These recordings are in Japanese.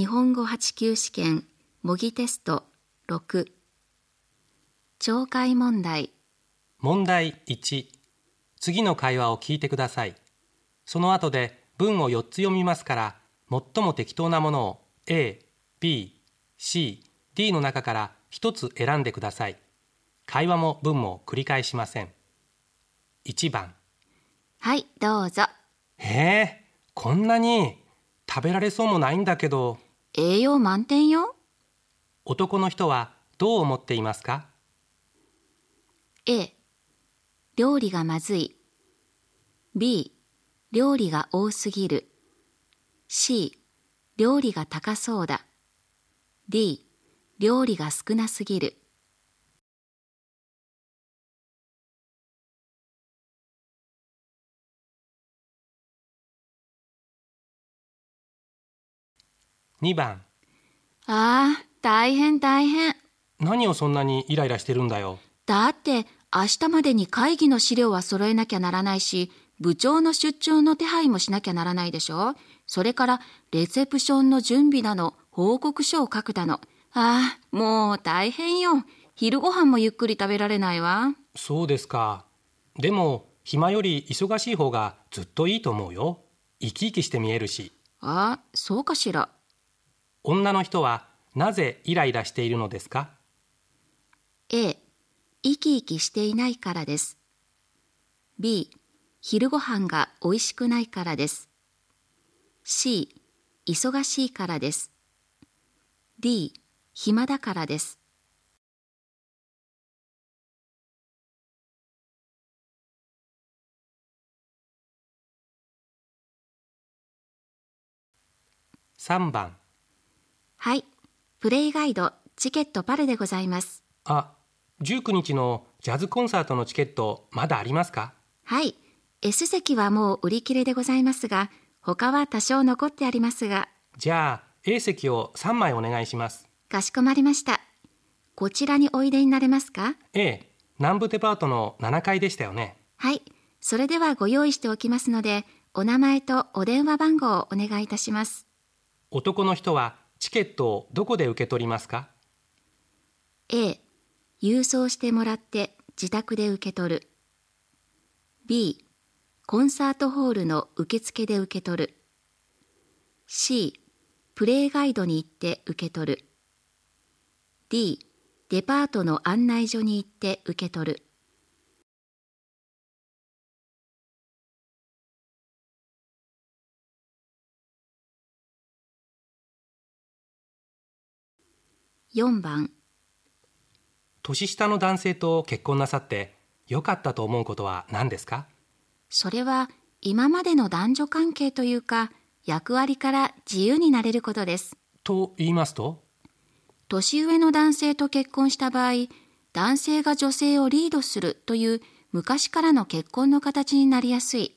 日本語8級試験模擬テスト6懲戒問題。問題1次の会話を聞いてください。その後で文を4つ読みますから最も適当なものを A、B、C、D の中から1つ選んでください。会話も文も繰り返しません。1番。はいどうぞ。へえこんなに食べられそうもないんだけど栄養満点よ。男の人はどう思っていますか？A 料理がまずい。B 料理が多すぎる。C 料理が高そうだ。D 料理が少なすぎる2番。ああ大変大変。何をそんなにイライラしてるんだよ。だって明日までに会議の資料は揃えなきゃならないし部長の出張の手配もしなきゃならないでしょ。それからレセプションの準備だの報告書を書くだの。ああもう大変よ。昼ご飯もゆっくり食べられないわ。そうですか。でも暇より忙しい方がずっといいと思うよ。生き生きして見えるし。ああそうかしら女の人はなぜイライラしているのですか？A 生き生きしていないからです。B 昼ご飯が美味しくないからです。C 忙しいからです。D 暇だからです。3番はい。プレイガイドチケットパルでございます。あ19日のジャズコンサートのチケットまだありますか？はい。S 席はもう売り切れでございますが他は多少残ってありますが。じゃあ A 席を3枚お願いします。かしこまりました。こちらにおいでになれますか？A 南部デパートの7階でしたよね。はい。それではご用意しておきますのでお名前とお電話番号をお願いいたします。男の人はチケットをどこで受け取りますか？A 郵送してもらって自宅で受け取る。B コンサートホールの受付で受け取る。C プレイガイドに行って受け取る。D デパートの案内所に行って受け取る。4番。年下の男性と結婚なさって良かったと思うことは何ですか？それは今までの男女関係というか役割から自由になれることです。と言いますと？年上の男性と結婚した場合男性が女性をリードするという昔からの結婚の形になりやすい。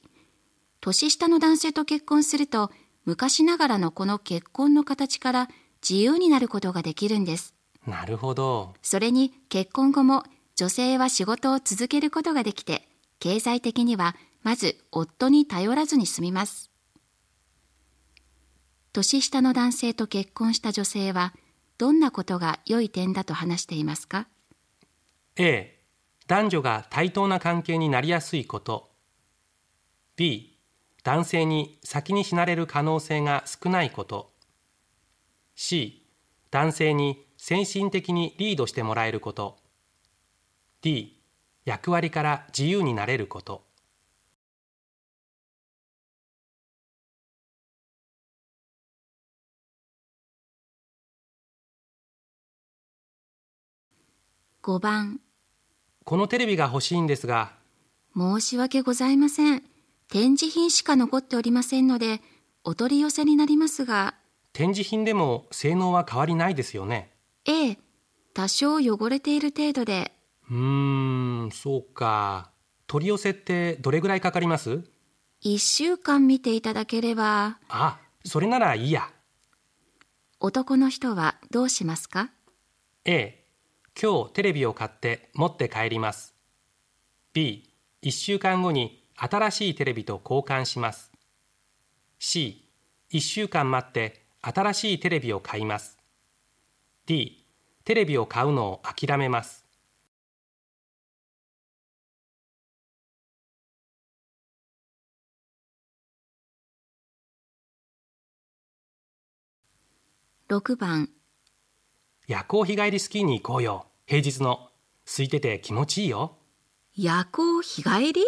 年下の男性と結婚すると昔ながらのこの結婚の形から自由になることができるんです。なるほど。それに結婚後も女性は仕事を続けることができて経済的にはまず夫に頼らずに済みます。年下の男性と結婚した女性はどんなことが良い点だと話していますか？A 男女が対等な関係になりやすいこと。B 男性に先に死なれる可能性が少ないこと C 男性に先進的にリードしてもらえること。D 役割から自由になれること。5番。このテレビが欲しいんですが。申し訳ございません。展示品しか残っておりませんのでお取り寄せになりますが展示品でも性能は変わりないですよね。ええ多少汚れている程度で。うーんそうか。取り寄せってどれぐらいかかります？1週間見ていただければ。あそれならいいや。男の人はどうしますか？A 今日テレビを買って持って帰ります。B 1週間後に新しいテレビと交換します。C1 週間待って新しいテレビを買います。D テレビを買うのを諦めます。6番。夜行日帰りスキーに行こうよ。平日の。空いてて気持ちいいよ。夜行日帰り？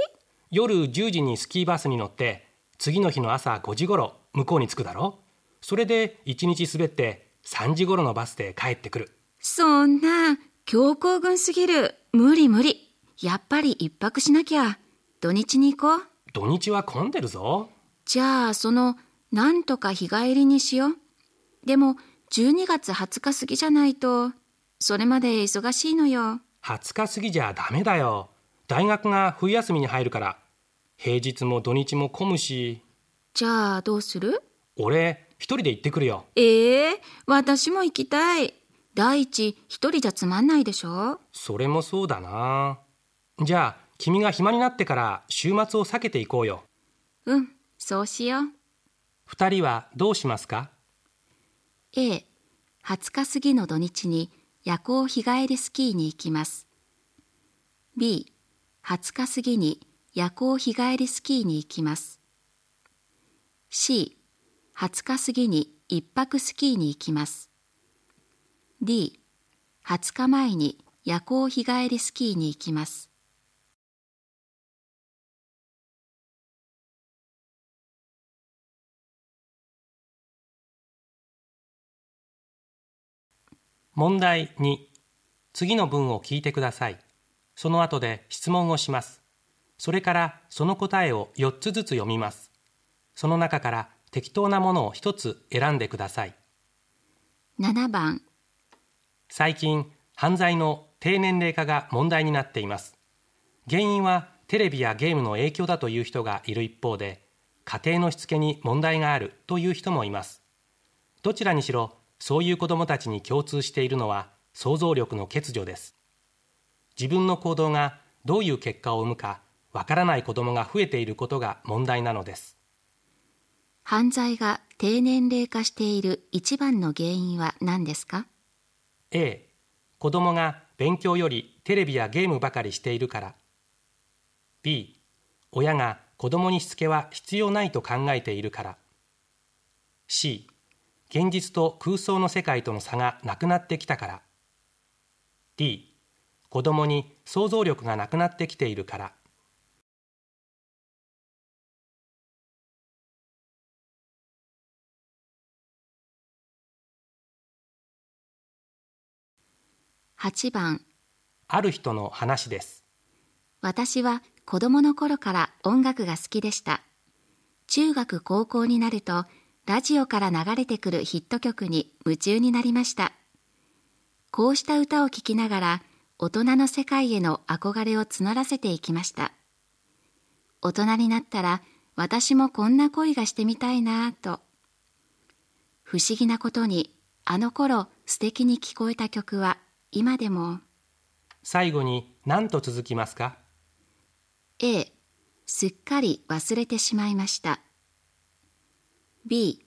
夜10時にスキーバスに乗って次の日の朝5時ごろ向こうに着くだろそれで1日滑って3時ごろのバスで帰ってくるそんな、強行軍すぎる。無理無理。やっぱり一泊しなきゃ。土日に行こう。土日は混んでるぞじゃあ、その、なんとか日帰りにしよう。でも、12月20日過ぎじゃないと、それまで忙しいのよ。20日過ぎじゃダメだよ大学が冬休みに入るから平日も土日も混むしじゃあ、どうする？俺一人で行ってくるよええ私も行きたい。第一、一人じゃつまんないでしょ？それもそうだなじゃあ君が暇になってから週末を避けていこうようん、そうしよう。二人はどうしますか？A、20日過ぎの土日に夜行日帰りスキーに行きます。B、20日過ぎに夜行日帰りスキーに行きます。C、20日過ぎに一泊スキーに行きます。D、20日前に夜行日帰りスキーに行きます。問題2次の文を聞いてくださいその後で質問をしますそれからその答えを4つずつ読みますその中から適当なものを1つ選んでください。7番、最近犯罪の低年齢化が問題になっています。原因はテレビやゲームの影響だという人がいる一方で家庭のしつけに問題があるという人もいます。どちらにしろそういう子どもたちに共通しているのは想像力の欠如です。自分の行動がどういう結果を生むかわからない子どもが増えていることが問題なのです犯罪が低年齢化している一番の原因は何ですか？A. 子供が勉強よりテレビやゲームばかりしているから。B. 親が子供にしつけは必要ないと考えているから。C. 現実と空想の世界との差がなくなってきたから。D. 子供に想像力がなくなってきているから。8番、ある人の話です私は子供の頃から音楽が好きでした。中学高校になるとラジオから流れてくるヒット曲に夢中になりました。こうした歌を聴きながら大人の世界への憧れを募らせていきました。大人になったら私もこんな恋がしてみたいなぁと。不思議なことにあの頃素敵に聞こえた曲は今でも。最後に何と続きますか？A すっかり忘れてしまいました。B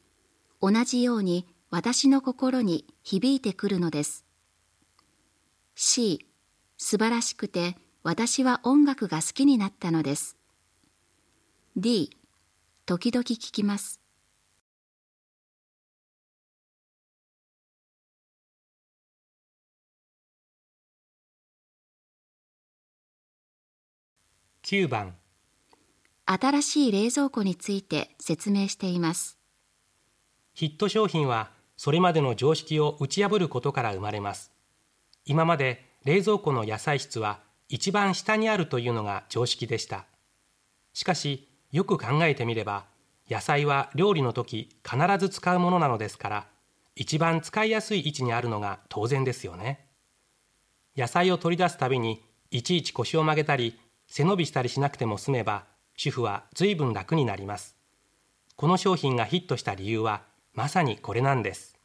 同じように私の心に響いてくるのです。C 素晴らしくて私は音楽が好きになったのです。D 時々聞きます9番。新しい冷蔵庫について説明しています。ヒット商品はそれまでの常識を打ち破ることから生まれます。今まで冷蔵庫の野菜室は一番下にあるというのが常識でした。しかしよく考えてみれば野菜は料理の時必ず使うものなのですから一番使いやすい位置にあるのが当然ですよね。野菜を取り出すたびにいちいち腰を曲げたり背伸びしたりしなくても済めば主婦は随分楽になります。この商品がヒットした理由はまさにこれなんです。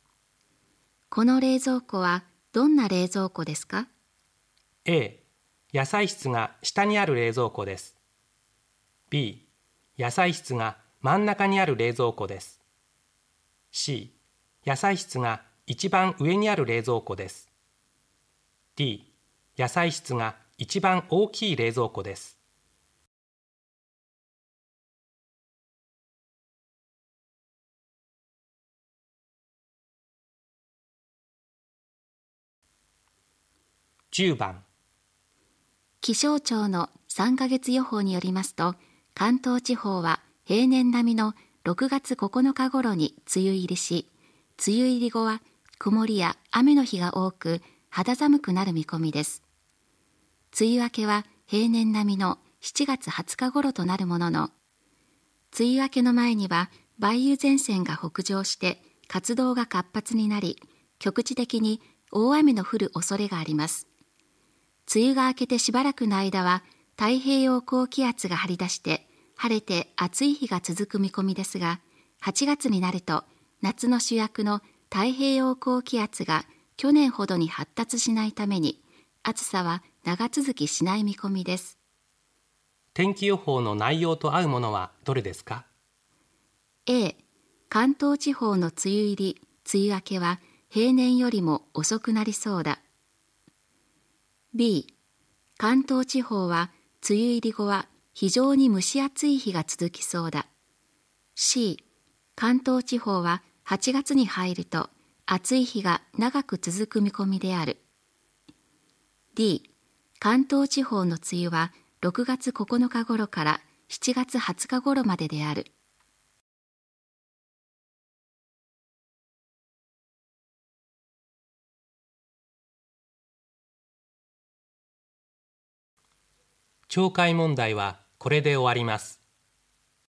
この冷蔵庫はどんな冷蔵庫ですか？A 野菜室が下にある冷蔵庫です。B 野菜室が真ん中にある冷蔵庫です。C 野菜室が一番上にある冷蔵庫です。D 野菜室が一番大きい冷蔵庫です。10番。気象庁の3ヶ月予報によりますと関東地方は平年並みの6月9日頃に梅雨入りし梅雨入り後は曇りや雨の日が多く肌寒くなる見込みです。梅雨明けは平年並みの7月20日頃となるものの梅雨明けの前には梅雨前線が北上して活動が活発になり局地的に大雨の降る恐れがあります。梅雨が明けてしばらくの間は太平洋高気圧が張り出して晴れて暑い日が続く見込みですが8月になると夏の主役の太平洋高気圧が去年ほどに発達しないために暑さは長続きしない見込みです。天気予報の内容と合うものはどれですか？A 関東地方の梅雨入り梅雨明けは平年よりも遅くなりそうだ。B 関東地方は梅雨入り後は非常に蒸し暑い日が続きそうだ。C 関東地方は8月に入ると暑い日が長く続く見込みである。D 関東地方の梅雨は6月9日頃から7月20日頃までである。懲戒問題はこれで終わります。